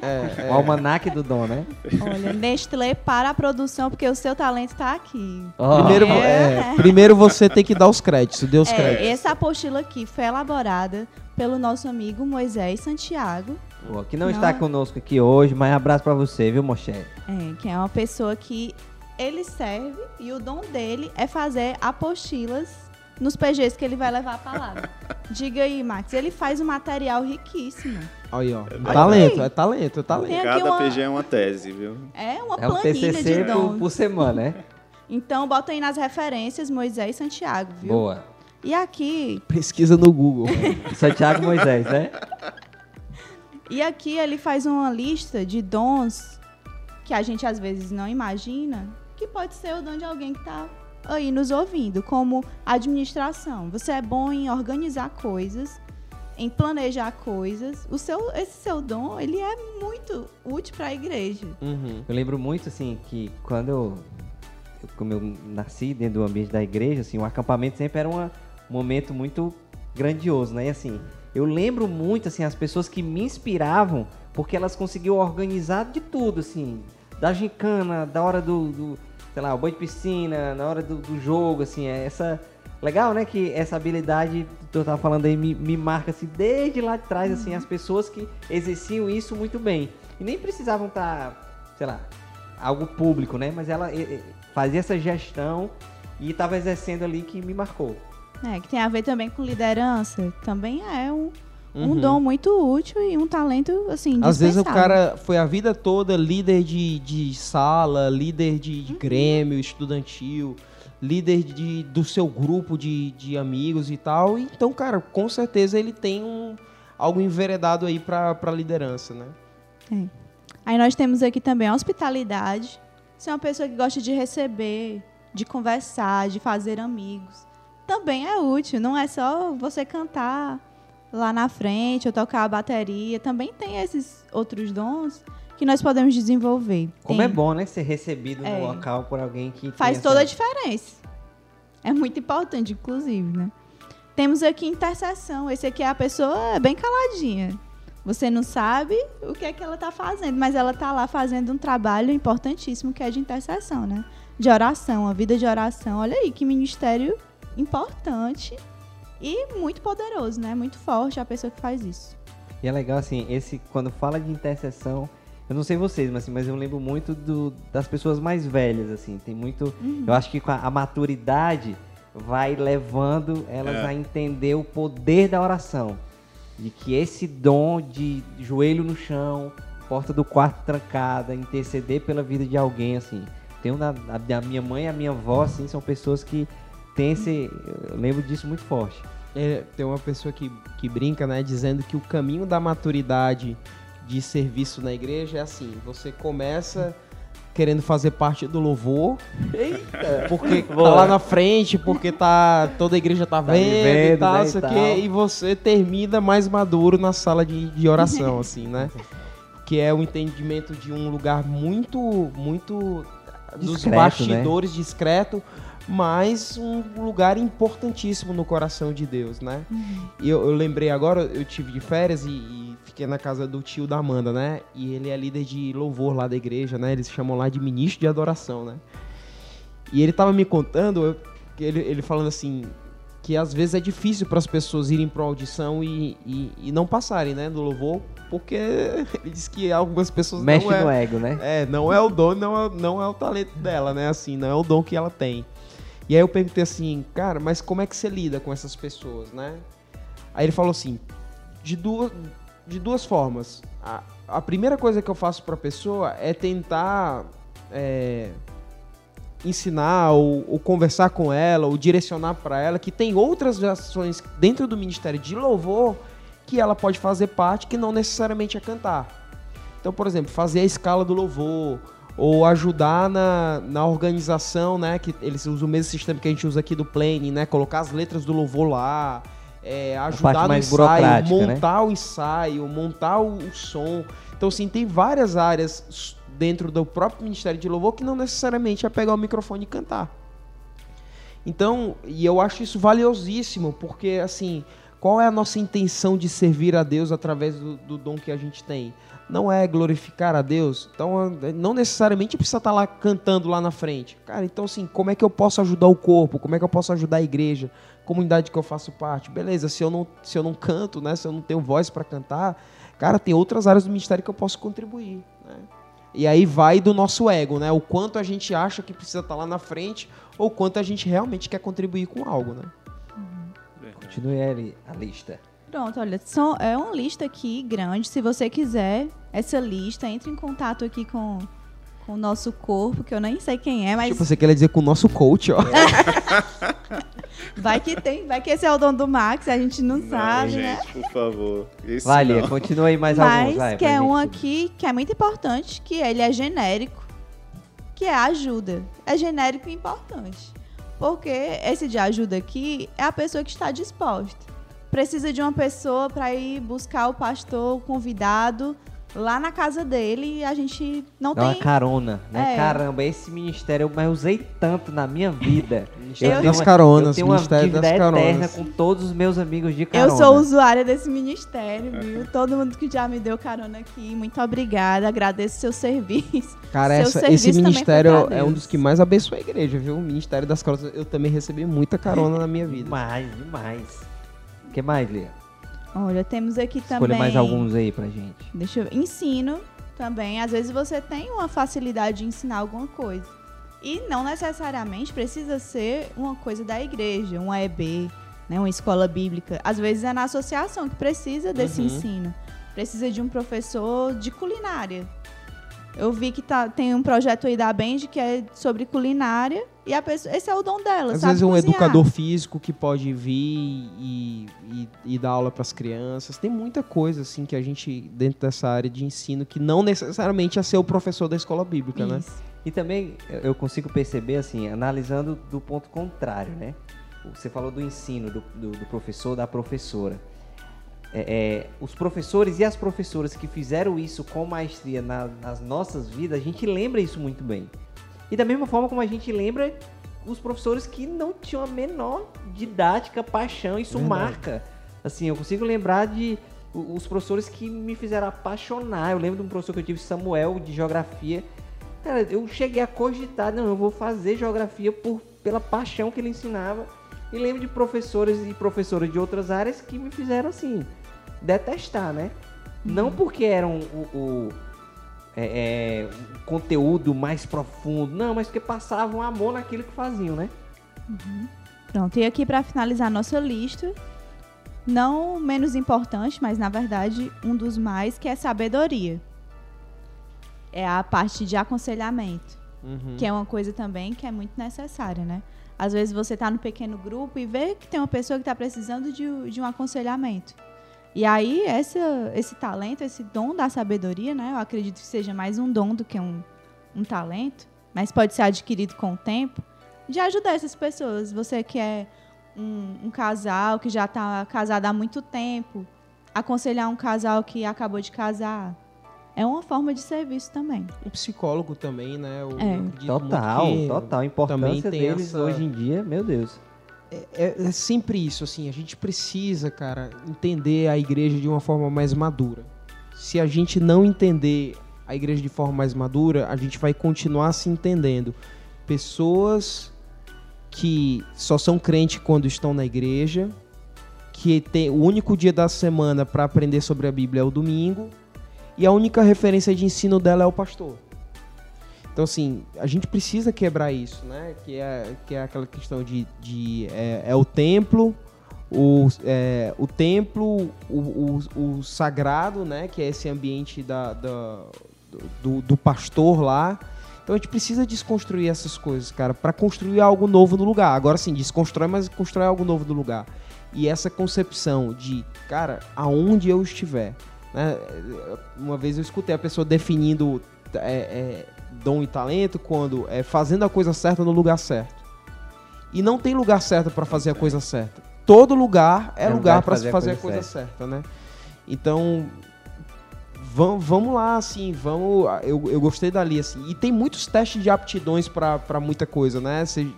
é, é. O almanaque do Dom, né? Olha, Nestlé para a produção, porque o seu talento está aqui. Oh. Primeiro, é, primeiro você tem que dar os créditos, dê os é, créditos. Essa apostila aqui foi elaborada pelo nosso amigo Moisés Santiago. Que não, não, está conosco aqui hoje, mas abraço para você, viu, Moché? É, que é uma pessoa que ele serve e o dom dele é fazer apostilas nos PGs que ele vai levar a palavra. Diga aí, Max. Ele faz um material riquíssimo. Aí, ó. É talento, é talento, é talento. Cada uma... PG é uma tese, viu? É uma é um TCC de por, por semana, né? Então, bota aí nas referências Moisés e Santiago, viu? Boa. E aqui... Pesquisa no Google. Santiago Moisés, né? E aqui ele faz uma lista de dons que a gente às vezes não imagina, que pode ser o dom de alguém que está aí nos ouvindo, como administração. Você é bom em organizar coisas, em planejar coisas. O seu, esse seu dom, ele é muito útil para a igreja. Uhum. Eu lembro muito assim que quando eu, eu, como eu nasci dentro do ambiente da igreja, assim, o acampamento sempre era uma, um momento muito grandioso, né? E assim, eu lembro muito assim as pessoas que me inspiravam porque elas conseguiam organizar de tudo, assim, da gincana, da hora do, do sei lá, o banho de piscina, na hora do, do jogo, assim, é essa. Legal, né? Que essa habilidade que eu tava falando aí me, me marca assim, desde lá de trás, assim, as pessoas que exerciam isso muito bem. E nem precisavam estar, tá, sei lá, algo público, né? Mas ela fazia essa gestão e estava exercendo ali que me marcou. É, que tem a ver também com liderança. Também é um, um uhum. dom muito útil e um talento, assim, Às vezes o cara foi a vida toda líder de, de sala, líder de, de uhum. grêmio estudantil, líder de, do seu grupo de, de amigos e tal. Então, cara, com certeza ele tem um, algo enveredado aí pra, pra liderança, né? É. Aí nós temos aqui também a hospitalidade. Você é uma pessoa que gosta de receber, de conversar, de fazer amigos. Também é útil, não é só você cantar lá na frente ou tocar a bateria. Também tem esses outros dons que nós podemos desenvolver. Como tem. é bom, né? Ser recebido é. no local por alguém que. Faz toda essa... a diferença. É muito importante, inclusive, né? Temos aqui intercessão. Esse aqui é a pessoa bem caladinha. Você não sabe o que é que ela está fazendo, mas ela está lá fazendo um trabalho importantíssimo que é de intercessão, né? De oração, a vida de oração. Olha aí que ministério importante e muito poderoso, né? Muito forte a pessoa que faz isso. E é legal assim, esse quando fala de intercessão, eu não sei vocês, mas, assim, mas eu lembro muito do, das pessoas mais velhas, assim. Tem muito. Uhum. Eu acho que com a, a maturidade vai levando elas é. a entender o poder da oração de que esse dom de joelho no chão, porta do quarto trancada, interceder pela vida de alguém, assim. Tem uma, a, a minha mãe e a minha avó, assim, são pessoas que têm esse. Eu lembro disso muito forte. É, tem uma pessoa que, que brinca, né, dizendo que o caminho da maturidade de serviço na igreja é assim: você começa querendo fazer parte do louvor. Eita! Porque tá lá na frente, porque tá toda a igreja tá, tá vendo, vendo, e tal, né, e, e você termina mais maduro na sala de, de oração, assim, né? Que é o entendimento de um lugar muito, muito discreto, dos né? bastidores né? discreto, mas um lugar importantíssimo no coração de Deus, né? Uhum. E eu, eu, lembrei agora, eu tive de férias e, e, fiquei na casa do tio da Amanda, né? E ele é líder de louvor lá da igreja, né? Eles chamam lá de ministro de adoração, né? E ele tava me contando, ele, ele falando assim, que às vezes é difícil para as pessoas irem para audição e, e, e, não passarem, né, no louvor, porque ele diz que algumas pessoas mexe é, no ego, né? É, não é o dom, não é, não é o talento dela, né, assim, não é o dom que ela tem. E aí eu perguntei assim, cara, mas como é que você lida com essas pessoas, né? Aí ele falou assim, de duas, de duas formas. A, a primeira coisa que eu faço para a pessoa é tentar é, ensinar ou, ou, conversar com ela ou direcionar para ela que tem outras ações dentro do ministério de louvor que ela pode fazer parte que não necessariamente é cantar. Então, por exemplo, fazer a escala do louvor ou ajudar na, na organização, né? Que eles usam o mesmo sistema que a gente usa aqui do Plane, né? Colocar as letras do louvor lá, é, ajudar no ensaio, né? montar né? o ensaio, montar o, o, som. Então, assim, tem várias áreas dentro do próprio Ministério de Louvor que não necessariamente é pegar o microfone e cantar. Então, e eu acho isso valiosíssimo, porque, assim, qual é a nossa intenção de servir a Deus através do, do dom que a gente tem? Não é glorificar a Deus, então não necessariamente precisa estar lá cantando lá na frente. Cara, então assim, como é que eu posso ajudar o corpo? Como é que eu posso ajudar a igreja? Comunidade que eu faço parte? Beleza, se eu não, se eu não canto, né, se eu não tenho voz para cantar, cara, tem outras áreas do ministério que eu posso contribuir, né? E aí vai do nosso ego, né? O quanto a gente acha que precisa estar lá na frente ou o quanto a gente realmente quer contribuir com algo, né? Uhum. Continue ali a lista. Pronto, olha, são, é uma lista aqui grande. Se você quiser essa lista, entre em contato aqui com, com o nosso corpo, que eu nem sei quem é, mas. Tipo, você quer dizer com o nosso coach, ó. vai que tem, vai que esse é o dono do Max, a gente não, não sabe, gente, né? por favor. Não. continua aí mais mas, alguns. Vai, que é um aqui que é muito importante, que ele é genérico, que é ajuda. É genérico e importante. Porque esse de ajuda aqui é a pessoa que está disposta precisa de uma pessoa para ir buscar o pastor o convidado lá na casa dele e a gente não Dá tem. uma carona, né? É. Caramba, esse ministério eu mais usei tanto na minha vida. eu das caronas, eu tenho uma dívida das eterna com todos os meus amigos de carona. Eu sou usuária desse ministério, viu? Todo mundo que já me deu carona aqui, muito obrigada, agradeço seu serviço. Cara, seu essa, serviço esse ministério é um dos que mais abençoa a igreja, viu? O Ministério das Caronas, eu também recebi muita carona na minha vida. Demais, demais. O que mais, Lia? Olha, temos aqui Escolha também. Escolha mais alguns aí pra gente. Deixa eu ver. Ensino também. Às vezes você tem uma facilidade de ensinar alguma coisa. E não necessariamente precisa ser uma coisa da igreja, um EB, né, uma escola bíblica. Às vezes é na associação que precisa desse uhum. ensino. Precisa de um professor de culinária. Eu vi que tá, tem um projeto aí da Bend que é sobre culinária e a pessoa, esse é o dom dela. Às sabe vezes é um cozinhar. educador físico que pode vir e, e, e dar aula para as crianças. Tem muita coisa assim que a gente dentro dessa área de ensino que não necessariamente é ser o professor da escola bíblica, né? Isso. né? E também eu consigo perceber assim, analisando do ponto contrário, né? Você falou do ensino do, do, do professor, da professora é, é, os professores e as professoras que fizeram isso com maestria na, nas nossas vidas, a gente lembra isso muito bem. E da mesma forma como a gente lembra os professores que não tinham a menor didática, paixão, isso Verdade. marca. Assim, eu consigo lembrar de os professores que me fizeram apaixonar. Eu lembro de um professor que eu tive, Samuel, de geografia. Cara, eu cheguei a cogitar, não, eu vou fazer geografia por, pela paixão que ele ensinava. E lembro de professores e professoras de outras áreas que me fizeram assim, detestar, né? Uhum. Não porque eram o, o, é, é, conteúdo mais profundo, não, mas porque passavam amor naquilo que faziam, né? Uhum. Pronto, e aqui para finalizar nossa lista, não menos importante, mas na verdade um dos mais, que é sabedoria. É a parte de aconselhamento, uhum. que é uma coisa também que é muito necessária, né? Às vezes você está no pequeno grupo e vê que tem uma pessoa que está precisando de, de um aconselhamento. E aí, essa, esse talento, esse dom da sabedoria, né? Eu acredito que seja mais um dom do que um, um talento, mas pode ser adquirido com o tempo, de ajudar essas pessoas. Você que é um, um casal que já está casado há muito tempo, aconselhar um casal que acabou de casar. É uma forma de serviço também. O psicólogo também, né? O, é. Total, total. A importância deles essa... hoje em dia, meu Deus. É, é, é, sempre isso, assim, a gente precisa, cara, entender a igreja de uma forma mais madura. Se a gente não entender a igreja de forma mais madura, a gente vai continuar se entendendo. Pessoas que só são crentes quando estão na igreja, que tem o único dia da semana para aprender sobre a Bíblia é o domingo, e a única referência de ensino dela é o pastor. Então, assim, a gente precisa quebrar isso, né? Que é, que é aquela questão de. de é, é o templo, o, é, o templo, o, o, o, sagrado, né? Que é esse ambiente da, da do, do, pastor lá. Então a gente precisa desconstruir essas coisas, cara, para construir algo novo no lugar. Agora sim, desconstrói, mas constrói algo novo no lugar. E essa concepção de, cara, aonde eu estiver. Né? Uma vez eu escutei a pessoa definindo é, é, dom e talento quando é fazendo a coisa certa no lugar certo. E não tem lugar certo para fazer a coisa certa. Todo lugar é, é lugar para se fazer a coisa, a coisa certa. certa, né? Então, vamos, vamos lá, assim, vamos. Eu, eu gostei dali, assim. E tem muitos testes de aptidões para muita coisa, né? Você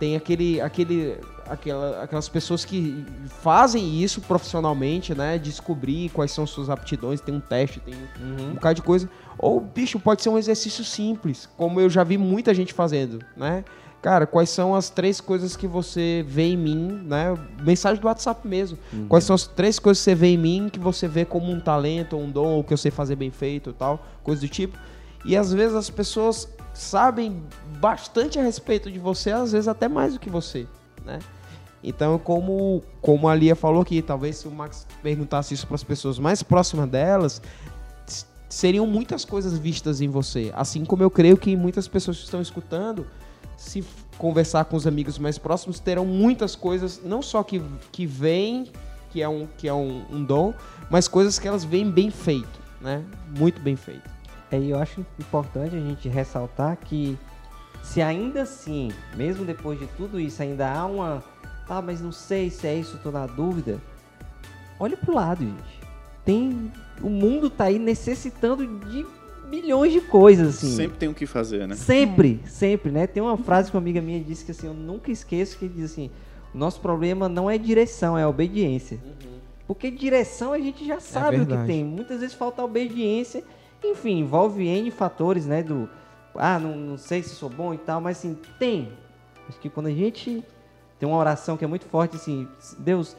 tem aquele, aquele, aquela, aquelas pessoas que fazem isso profissionalmente, né? Descobrir quais são suas aptidões, tem um teste, tem uhum. um bocado de coisa. Ou, bicho, pode ser um exercício simples, como eu já vi muita gente fazendo, né? Cara, quais são as três coisas que você vê em mim, né? Mensagem do WhatsApp mesmo. Uhum. Quais são as três coisas que você vê em mim que você vê como um talento, ou um dom, ou que eu sei fazer bem feito, tal, coisa do tipo. E às vezes as pessoas sabem bastante a respeito de você, às vezes até mais do que você, né? Então, como, como a Lia falou aqui, talvez se o Max perguntasse isso para as pessoas mais próximas delas, seriam muitas coisas vistas em você. Assim como eu creio que muitas pessoas que estão escutando, se conversar com os amigos mais próximos, terão muitas coisas, não só que, que vêm, que é, um, que é um, um dom, mas coisas que elas veem bem feito, né? Muito bem feito. É, eu acho importante a gente ressaltar que se ainda assim, mesmo depois de tudo isso, ainda há uma. Ah, mas não sei se é isso, estou na dúvida. Olhe pro lado, gente. tem o mundo tá aí necessitando de milhões de coisas, assim. Sempre tem o que fazer, né? Sempre, é. sempre, né? Tem uma frase que uma amiga minha disse que assim, eu nunca esqueço, que diz assim, o nosso problema não é direção, é obediência. Uhum. Porque direção a gente já é sabe é o que tem. Muitas vezes falta obediência. Enfim, envolve N fatores, né? Do, ah, não, não sei se sou bom e tal, mas assim, tem. Acho que quando a gente tem uma oração que é muito forte, assim, Deus,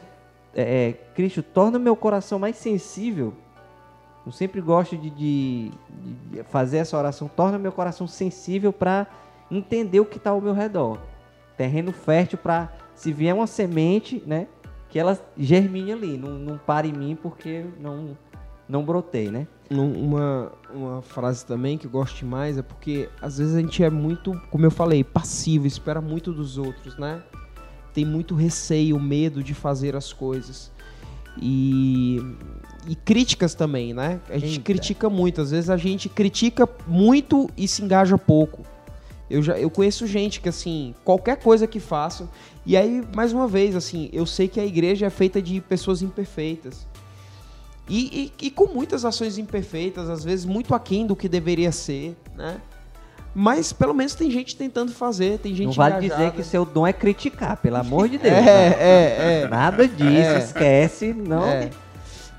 é, é Cristo, torna meu coração mais sensível eu sempre gosto de, de, de fazer essa oração, torna meu coração sensível para entender o que está ao meu redor. Terreno fértil para, se vier uma semente, né, que ela germine ali, não, não pare em mim porque não, não brotei, né? Uma, uma frase também que eu gosto mais é porque às vezes a gente é muito, como eu falei, passivo, espera muito dos outros, né? Tem muito receio, medo de fazer as coisas. E e críticas também, né? A gente Eita. critica muito. Às vezes a gente critica muito e se engaja pouco. Eu, já, eu conheço gente que, assim, qualquer coisa que faço. E aí, mais uma vez, assim, eu sei que a igreja é feita de pessoas imperfeitas. E, e, e com muitas ações imperfeitas, às vezes muito aquém do que deveria ser, né? Mas pelo menos tem gente tentando fazer, tem gente Não vale engajada. dizer que seu dom é criticar, pelo amor de Deus. é, né? é, é. Nada disso, é. esquece, não. É.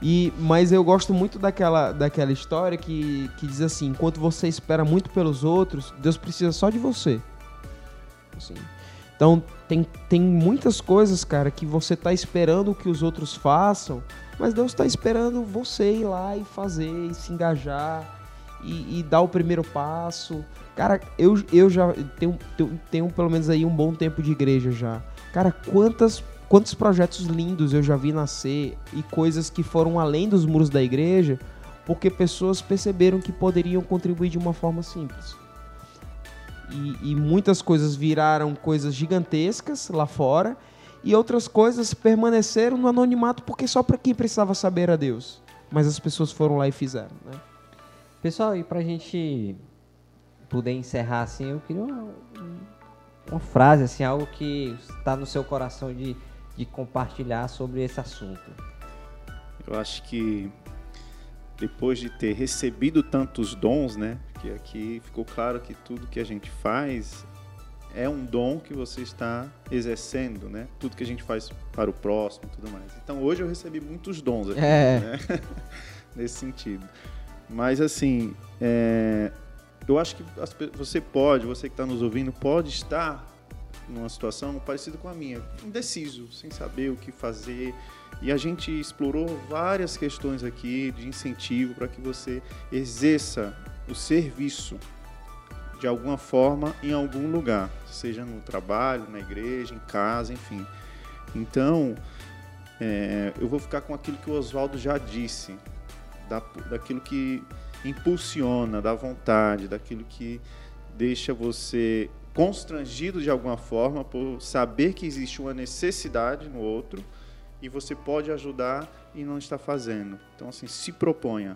E, mas eu gosto muito daquela, daquela história que, que diz assim: enquanto você espera muito pelos outros, Deus precisa só de você. Assim. Então, tem, tem muitas coisas, cara, que você tá esperando que os outros façam, mas Deus está esperando você ir lá e fazer, e se engajar, e, e, dar o primeiro passo. Cara, eu, eu já tenho, tenho, tenho pelo menos aí um bom tempo de igreja já. Cara, quantas quantos projetos lindos eu já vi nascer e coisas que foram além dos muros da igreja, porque pessoas perceberam que poderiam contribuir de uma forma simples. E, e muitas coisas viraram coisas gigantescas lá fora e outras coisas permaneceram no anonimato porque só para quem precisava saber era Deus. Mas as pessoas foram lá e fizeram, né? Pessoal, e para a gente poder encerrar assim, eu queria uma, uma frase assim, algo que está no seu coração de de compartilhar sobre esse assunto? Eu acho que depois de ter recebido tantos dons, né? Que aqui ficou claro que tudo que a gente faz é um dom que você está exercendo, né? Tudo que a gente faz para o próximo, tudo mais. Então hoje eu recebi muitos dons aqui, é. né? nesse sentido. Mas assim, é... eu acho que você pode, você que está nos ouvindo, pode estar numa situação parecida com a minha, indeciso, sem saber o que fazer. E a gente explorou várias questões aqui de incentivo para que você exerça o serviço de alguma forma em algum lugar, seja no trabalho, na igreja, em casa, enfim. Então, é, eu vou ficar com aquilo que o Oswaldo já disse, da, daquilo que impulsiona, da vontade, daquilo que deixa você constrangido de alguma forma por saber que existe uma necessidade no outro e você pode ajudar e não está fazendo. Então, assim, se proponha,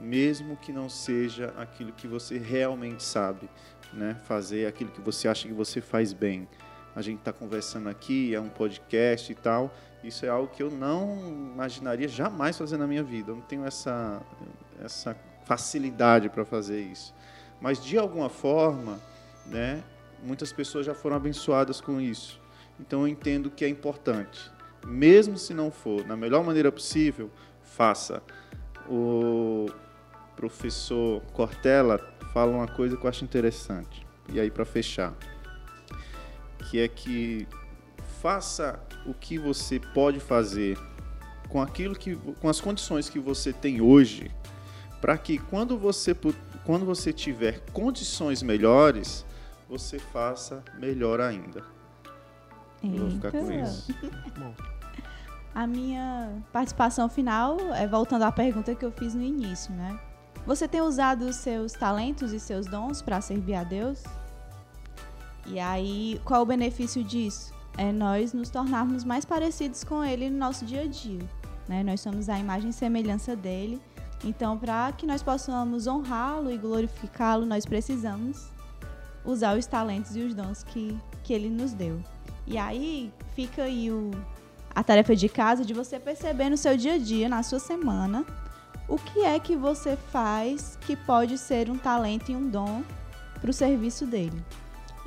mesmo que não seja aquilo que você realmente sabe, né? Fazer aquilo que você acha que você faz bem. A gente está conversando aqui, é um podcast e tal. Isso é algo que eu não imaginaria jamais fazer na minha vida. Eu não tenho essa, essa facilidade para fazer isso. Mas de alguma forma, né? Muitas pessoas já foram abençoadas com isso. Então eu entendo que é importante. Mesmo se não for na melhor maneira possível, faça. O professor Cortella fala uma coisa que eu acho interessante. E aí para fechar, que é que faça o que você pode fazer com aquilo que com as condições que você tem hoje, para que quando você quando você tiver condições melhores, você faça melhor ainda. Eita. vou ficar com isso. A minha participação final é voltando à pergunta que eu fiz no início, né? Você tem usado os seus talentos e seus dons para servir a Deus? E aí, qual o benefício disso? É nós nos tornarmos mais parecidos com Ele no nosso dia a dia. Né? Nós somos a imagem e semelhança dele. Então, para que nós possamos honrá-lo e glorificá-lo, nós precisamos usar os talentos e os dons que, que ele nos deu. E aí fica aí o, a tarefa de casa de você perceber no seu dia a dia, na sua semana, o que é que você faz que pode ser um talento e um dom para o serviço dele.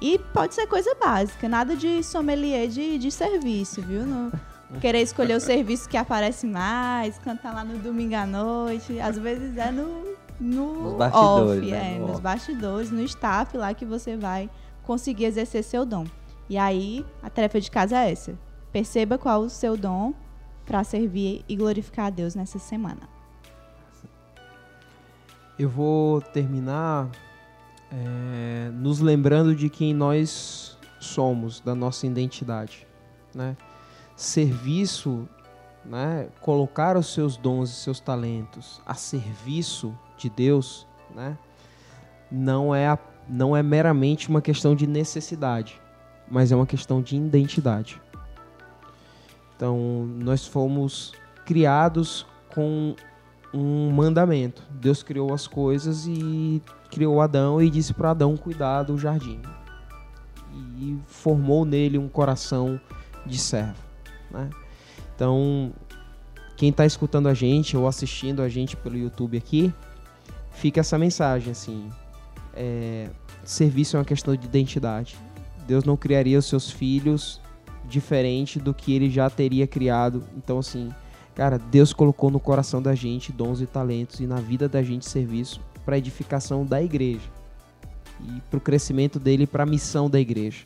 E pode ser coisa básica, nada de sommelier de, de serviço, viu? Não querer escolher o serviço que aparece mais, cantar lá no domingo à noite. Às vezes é no, no nos bastidores, off, né? é, no nos off. bastidores, no staff lá que você vai conseguir exercer seu dom. E aí, a tarefa de casa é essa. Perceba qual o seu dom para servir e glorificar a Deus nessa semana. Eu vou terminar é, nos lembrando de quem nós somos, da nossa identidade. Né? Serviço, né? colocar os seus dons e seus talentos a serviço de Deus, né? não, é a, não é meramente uma questão de necessidade, mas é uma questão de identidade. Então, nós fomos criados com um mandamento. Deus criou as coisas e criou Adão e disse para Adão cuidar do jardim. E formou nele um coração de servo. Né? Então, quem está escutando a gente ou assistindo a gente pelo YouTube aqui, fica essa mensagem assim: é, serviço é uma questão de identidade. Deus não criaria os seus filhos diferente do que ele já teria criado. Então, assim, Cara, Deus colocou no coração da gente dons e talentos e na vida da gente serviço para edificação da igreja e para o crescimento dele para a missão da igreja.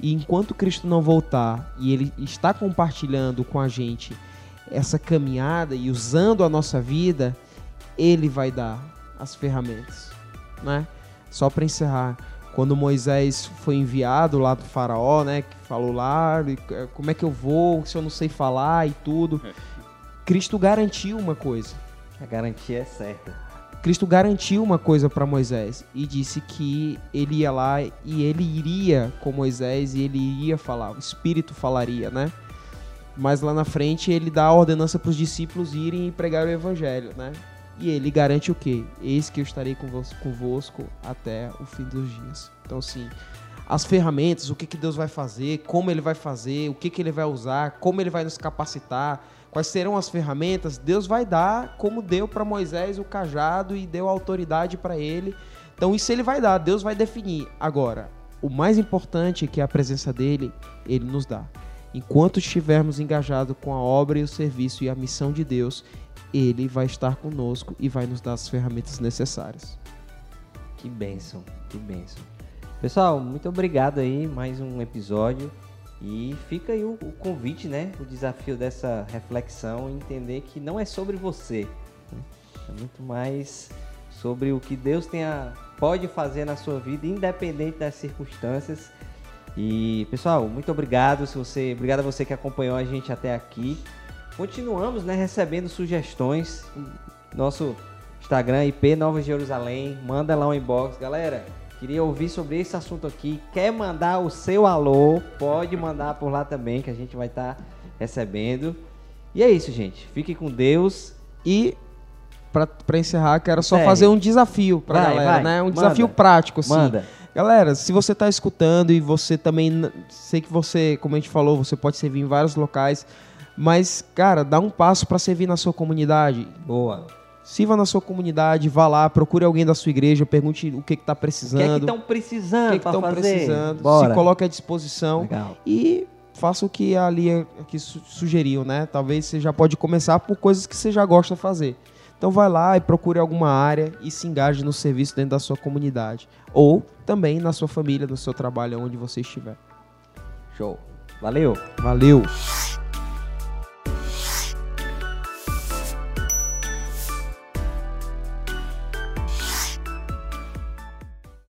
E enquanto Cristo não voltar e ele está compartilhando com a gente essa caminhada e usando a nossa vida, ele vai dar as ferramentas, né? Só para encerrar, quando Moisés foi enviado lá do faraó, né, que falou lá, como é que eu vou se eu não sei falar e tudo. Cristo garantiu uma coisa. A garantia é certa. Cristo garantiu uma coisa para Moisés e disse que ele ia lá e ele iria com Moisés e ele iria falar, o Espírito falaria, né? Mas lá na frente ele dá a ordenança para os discípulos irem e pregar o Evangelho, né? E ele garante o quê? Eis que eu estarei convosco, até o fim dos dias. Então, assim, as ferramentas, o que, que Deus vai fazer, como ele vai fazer, o que, que ele vai usar, como ele vai nos capacitar, quais serão as ferramentas, Deus vai dar como deu para Moisés o cajado e deu autoridade para ele. Então isso ele vai dar, Deus vai definir. Agora, o mais importante é que a presença dele, ele nos dá. Enquanto estivermos engajados com a obra e o serviço e a missão de Deus, ele vai estar conosco e vai nos dar as ferramentas necessárias. Que bênção, que bênção. Pessoal, muito obrigado aí, mais um episódio. E fica aí o, o, convite, né? O desafio dessa reflexão, entender que não é sobre você. Né? É muito mais sobre o que Deus tenha, pode fazer na sua vida, independente das circunstâncias. E, pessoal, muito obrigado. Se você, obrigado a você que acompanhou a gente até aqui. Continuamos, né, recebendo sugestões. Nosso Instagram, IP Nova Jerusalém. Manda lá um inbox. Galera, Queria ouvir sobre esse assunto aqui. Quer mandar o seu alô? Pode mandar por lá também, que a gente vai estar tá recebendo. E é isso, gente. Fique com Deus. E para encerrar, quero só fazer um desafio para galera, vai. né? Um Manda. desafio prático, assim. Manda. Galera, se você está escutando e você também sei que você, como a gente falou, você pode servir em vários locais, mas cara, dá um passo para servir na sua comunidade. Boa. Sirva na sua comunidade, vá lá, procure alguém da sua igreja, pergunte o que está precisando. O que estão precisando? O que estão precisando? Bora. Se coloque à disposição. Legal. E faça o que a Lia aqui sugeriu, né? Talvez você já pode começar por coisas que você já gosta de fazer. Então vai lá e procure alguma área e se engaje no serviço dentro da sua comunidade. Ou também na sua família, no seu trabalho, onde você estiver. Show. Valeu. Valeu.